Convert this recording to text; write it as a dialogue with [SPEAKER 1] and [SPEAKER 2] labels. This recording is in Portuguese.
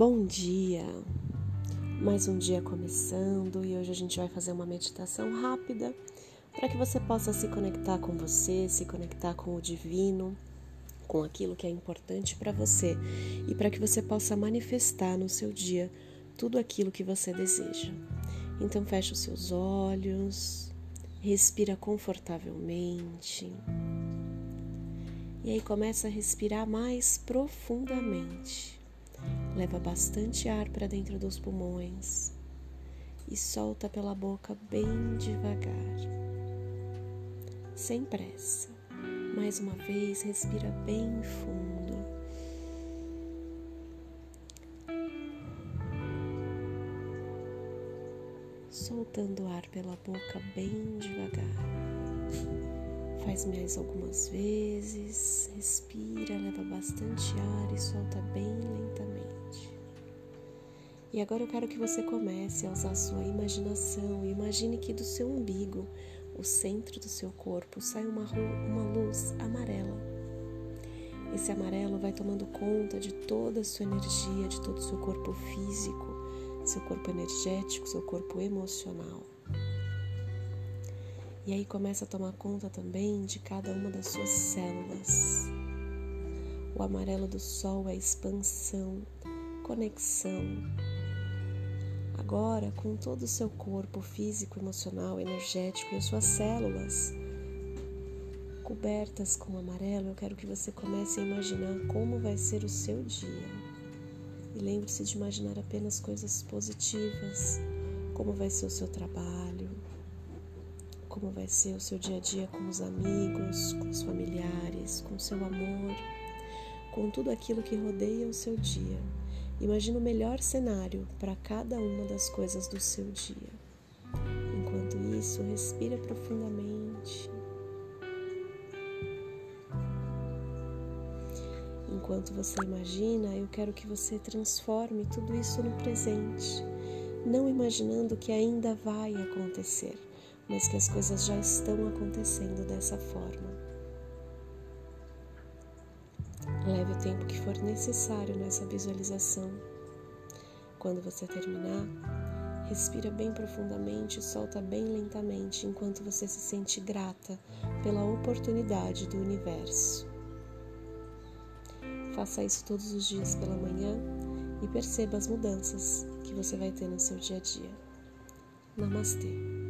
[SPEAKER 1] Bom dia! Mais um dia começando e hoje a gente vai fazer uma meditação rápida para que você possa se conectar com você, se conectar com o divino, com aquilo que é importante para você e para que você possa manifestar no seu dia tudo aquilo que você deseja. Então feche os seus olhos, respira confortavelmente. E aí começa a respirar mais profundamente. Leva bastante ar para dentro dos pulmões e solta pela boca bem devagar. Sem pressa. Mais uma vez, respira bem fundo. Soltando ar pela boca bem devagar. Faz mais algumas vezes, respira, leva bastante ar e solta bem lentamente. E agora eu quero que você comece a usar a sua imaginação imagine que do seu umbigo, o centro do seu corpo, sai uma, uma luz amarela. Esse amarelo vai tomando conta de toda a sua energia, de todo o seu corpo físico, seu corpo energético, seu corpo emocional. E aí começa a tomar conta também de cada uma das suas células. O amarelo do sol é expansão, conexão. Agora, com todo o seu corpo físico, emocional, energético e as suas células cobertas com amarelo, eu quero que você comece a imaginar como vai ser o seu dia. E lembre-se de imaginar apenas coisas positivas, como vai ser o seu trabalho, como vai ser o seu dia a dia com os amigos, com os familiares, com seu amor, com tudo aquilo que rodeia o seu dia. Imagine o melhor cenário para cada uma das coisas do seu dia. Enquanto isso, respira profundamente. Enquanto você imagina, eu quero que você transforme tudo isso no presente, não imaginando que ainda vai acontecer mas que as coisas já estão acontecendo dessa forma. Tempo que for necessário nessa visualização. Quando você terminar, respira bem profundamente e solta bem lentamente enquanto você se sente grata pela oportunidade do universo. Faça isso todos os dias pela manhã e perceba as mudanças que você vai ter no seu dia a dia. Namastê.